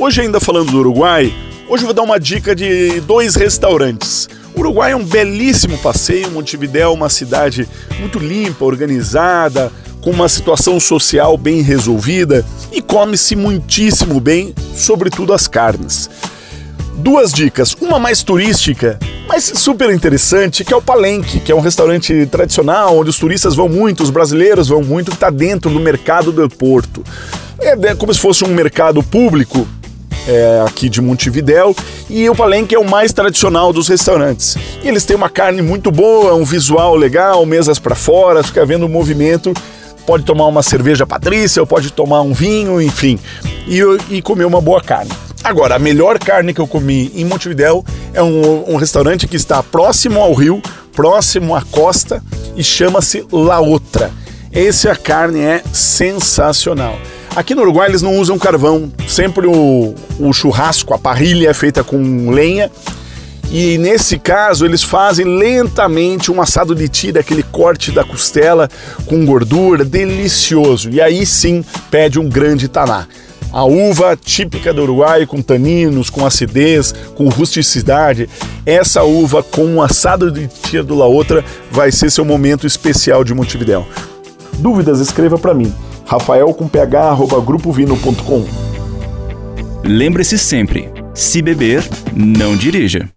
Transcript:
Hoje, ainda falando do Uruguai, hoje vou dar uma dica de dois restaurantes. O Uruguai é um belíssimo passeio, Montevidéu é uma cidade muito limpa, organizada, com uma situação social bem resolvida e come-se muitíssimo bem, sobretudo as carnes. Duas dicas, uma mais turística, mas super interessante, que é o Palenque, que é um restaurante tradicional onde os turistas vão muito, os brasileiros vão muito, que está dentro do mercado do Porto. É como se fosse um mercado público é, aqui de Montevidéu e o Palenque é o mais tradicional dos restaurantes. E eles têm uma carne muito boa, um visual legal, mesas para fora, fica vendo movimento. Pode tomar uma cerveja Patrícia, ou pode tomar um vinho, enfim, e, e comer uma boa carne. Agora, a melhor carne que eu comi em Montevidéu é um, um restaurante que está próximo ao rio, próximo à costa e chama-se La Outra. Essa carne é sensacional. Aqui no Uruguai eles não usam carvão, sempre o, o churrasco, a parrilha é feita com lenha. E nesse caso eles fazem lentamente um assado de tira, aquele corte da costela com gordura, delicioso. E aí sim pede um grande taná. A uva típica do Uruguai, com taninos, com acidez, com rusticidade. Essa uva com um assado de tira do La Outra vai ser seu momento especial de Montevidéu. Dúvidas, escreva para mim rafael com ph. Lembre-se sempre, se beber, não dirija.